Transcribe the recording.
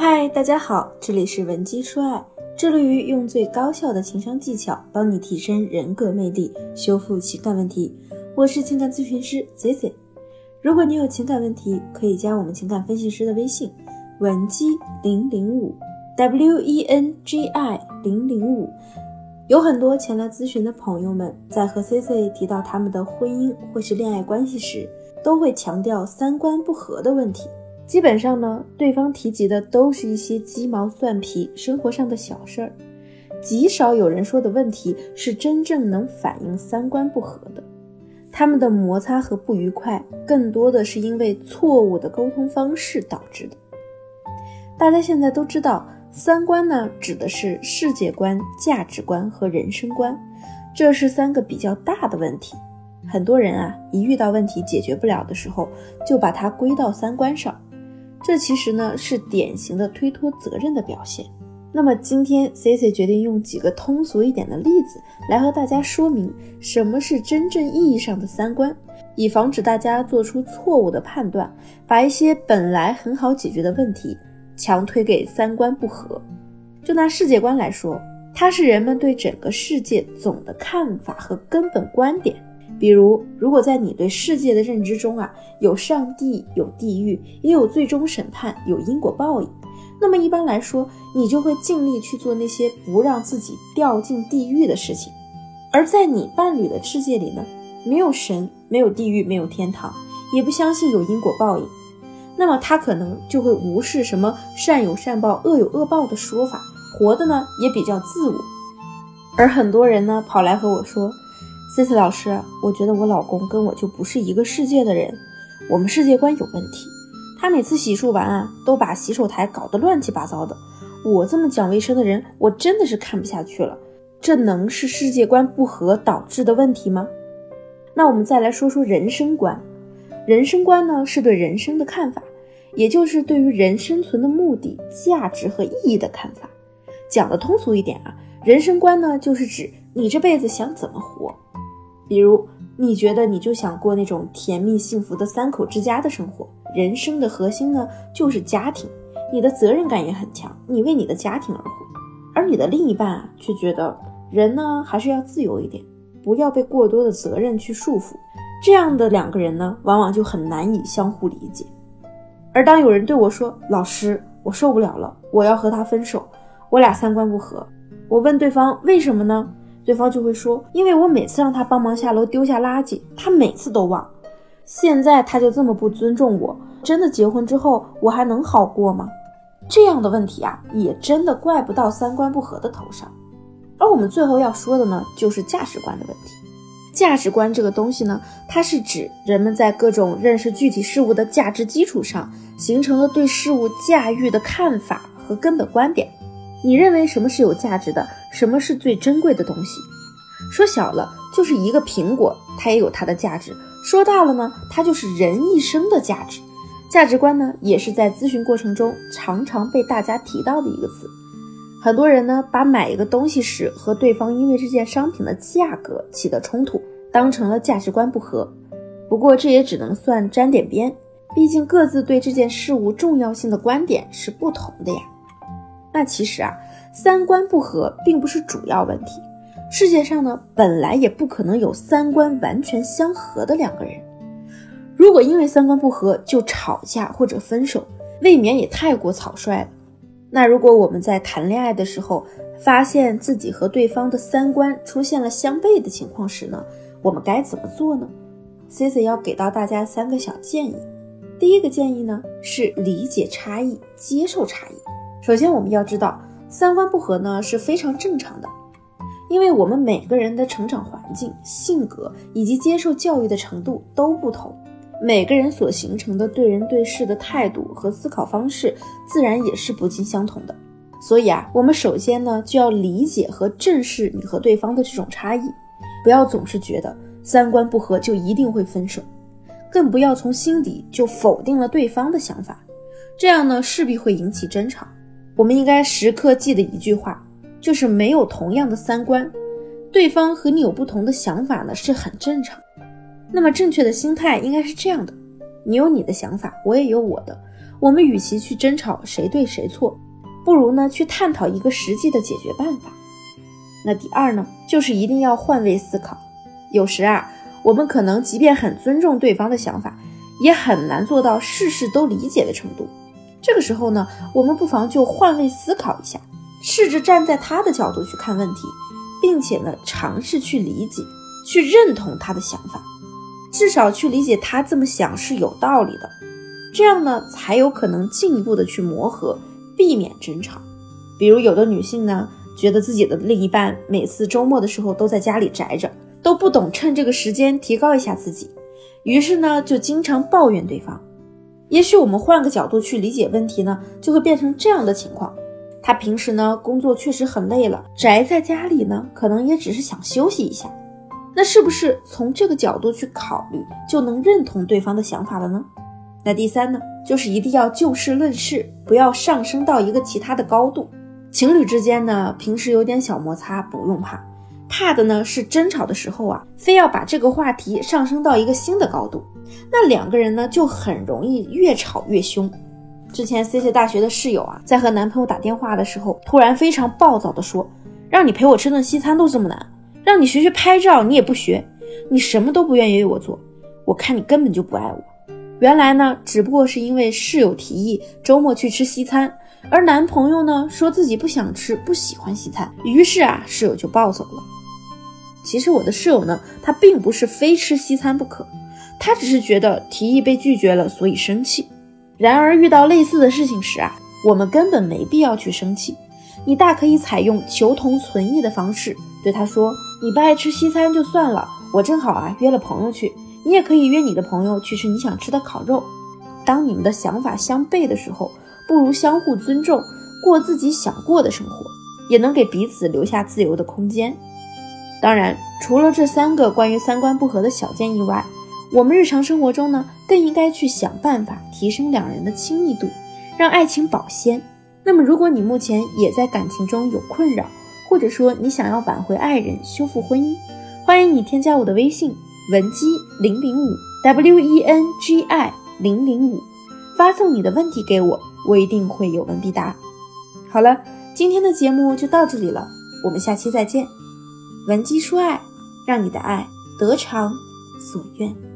嗨，大家好，这里是文姬说爱，致力于用最高效的情商技巧帮你提升人格魅力，修复情感问题。我是情感咨询师 Z Z。如果你有情感问题，可以加我们情感分析师的微信文姬零零五 W E N G I 零零五。有很多前来咨询的朋友们，在和 C C 提到他们的婚姻或是恋爱关系时，都会强调三观不合的问题。基本上呢，对方提及的都是一些鸡毛蒜皮、生活上的小事儿，极少有人说的问题是真正能反映三观不合的。他们的摩擦和不愉快，更多的是因为错误的沟通方式导致的。大家现在都知道，三观呢指的是世界观、价值观和人生观，这是三个比较大的问题。很多人啊，一遇到问题解决不了的时候，就把它归到三观上。这其实呢是典型的推脱责任的表现。那么今天 C C 决定用几个通俗一点的例子来和大家说明什么是真正意义上的三观，以防止大家做出错误的判断，把一些本来很好解决的问题强推给三观不合。就拿世界观来说，它是人们对整个世界总的看法和根本观点。比如，如果在你对世界的认知中啊，有上帝，有地狱，也有最终审判，有因果报应，那么一般来说，你就会尽力去做那些不让自己掉进地狱的事情。而在你伴侣的世界里呢，没有神，没有地狱，没有天堂，也不相信有因果报应，那么他可能就会无视什么善有善报，恶有恶报的说法，活的呢也比较自我。而很多人呢，跑来和我说。C C 老师，我觉得我老公跟我就不是一个世界的人，我们世界观有问题。他每次洗漱完啊，都把洗手台搞得乱七八糟的。我这么讲卫生的人，我真的是看不下去了。这能是世界观不合导致的问题吗？那我们再来说说人生观。人生观呢，是对人生的看法，也就是对于人生存的目的、价值和意义的看法。讲的通俗一点啊，人生观呢，就是指你这辈子想怎么活。比如，你觉得你就想过那种甜蜜幸福的三口之家的生活，人生的核心呢就是家庭，你的责任感也很强，你为你的家庭而活。而你的另一半啊，却觉得人呢还是要自由一点，不要被过多的责任去束缚。这样的两个人呢，往往就很难以相互理解。而当有人对我说：“老师，我受不了了，我要和他分手，我俩三观不合。”我问对方为什么呢？对方就会说：“因为我每次让他帮忙下楼丢下垃圾，他每次都忘。现在他就这么不尊重我，真的结婚之后我还能好过吗？”这样的问题啊，也真的怪不到三观不合的头上。而我们最后要说的呢，就是价值观的问题。价值观这个东西呢，它是指人们在各种认识具体事物的价值基础上，形成了对事物驾驭的看法和根本观点。你认为什么是有价值的？什么是最珍贵的东西？说小了就是一个苹果，它也有它的价值；说大了呢，它就是人一生的价值。价值观呢，也是在咨询过程中常常被大家提到的一个词。很多人呢，把买一个东西时和对方因为这件商品的价格起的冲突，当成了价值观不合。不过这也只能算沾点边，毕竟各自对这件事物重要性的观点是不同的呀。那其实啊，三观不合并不是主要问题。世界上呢，本来也不可能有三观完全相合的两个人。如果因为三观不合就吵架或者分手，未免也太过草率了。那如果我们在谈恋爱的时候，发现自己和对方的三观出现了相悖的情况时呢，我们该怎么做呢？Cici 要给到大家三个小建议。第一个建议呢，是理解差异，接受差异。首先，我们要知道三观不合呢是非常正常的，因为我们每个人的成长环境、性格以及接受教育的程度都不同，每个人所形成的对人对事的态度和思考方式，自然也是不尽相同的。所以啊，我们首先呢就要理解和正视你和对方的这种差异，不要总是觉得三观不合就一定会分手，更不要从心底就否定了对方的想法，这样呢势必会引起争吵。我们应该时刻记得一句话，就是没有同样的三观，对方和你有不同的想法呢是很正常。那么正确的心态应该是这样的：你有你的想法，我也有我的，我们与其去争吵谁对谁错，不如呢去探讨一个实际的解决办法。那第二呢，就是一定要换位思考。有时啊，我们可能即便很尊重对方的想法，也很难做到事事都理解的程度。这个时候呢，我们不妨就换位思考一下，试着站在他的角度去看问题，并且呢，尝试去理解、去认同他的想法，至少去理解他这么想是有道理的。这样呢，才有可能进一步的去磨合，避免争吵。比如有的女性呢，觉得自己的另一半每次周末的时候都在家里宅着，都不懂趁这个时间提高一下自己，于是呢，就经常抱怨对方。也许我们换个角度去理解问题呢，就会变成这样的情况：他平时呢工作确实很累了，宅在家里呢，可能也只是想休息一下。那是不是从这个角度去考虑，就能认同对方的想法了呢？那第三呢，就是一定要就事论事，不要上升到一个其他的高度。情侣之间呢，平时有点小摩擦不用怕，怕的呢是争吵的时候啊，非要把这个话题上升到一个新的高度。那两个人呢，就很容易越吵越凶。之前 C C 大学的室友啊，在和男朋友打电话的时候，突然非常暴躁的说：“让你陪我吃顿西餐都这么难，让你学学拍照你也不学，你什么都不愿意为我做，我看你根本就不爱我。”原来呢，只不过是因为室友提议周末去吃西餐，而男朋友呢说自己不想吃，不喜欢西餐，于是啊，室友就暴走了。其实我的室友呢，他并不是非吃西餐不可。他只是觉得提议被拒绝了，所以生气。然而遇到类似的事情时啊，我们根本没必要去生气。你大可以采用求同存异的方式对他说：“你不爱吃西餐就算了，我正好啊约了朋友去，你也可以约你的朋友去吃你想吃的烤肉。”当你们的想法相悖的时候，不如相互尊重，过自己想过的生活，也能给彼此留下自由的空间。当然，除了这三个关于三观不合的小建议外，我们日常生活中呢，更应该去想办法提升两人的亲密度，让爱情保鲜。那么，如果你目前也在感情中有困扰，或者说你想要挽回爱人、修复婚姻，欢迎你添加我的微信文姬零零五 w e n g i 零零五，发送你的问题给我，我一定会有问必答。好了，今天的节目就到这里了，我们下期再见。文姬说爱，让你的爱得偿所愿。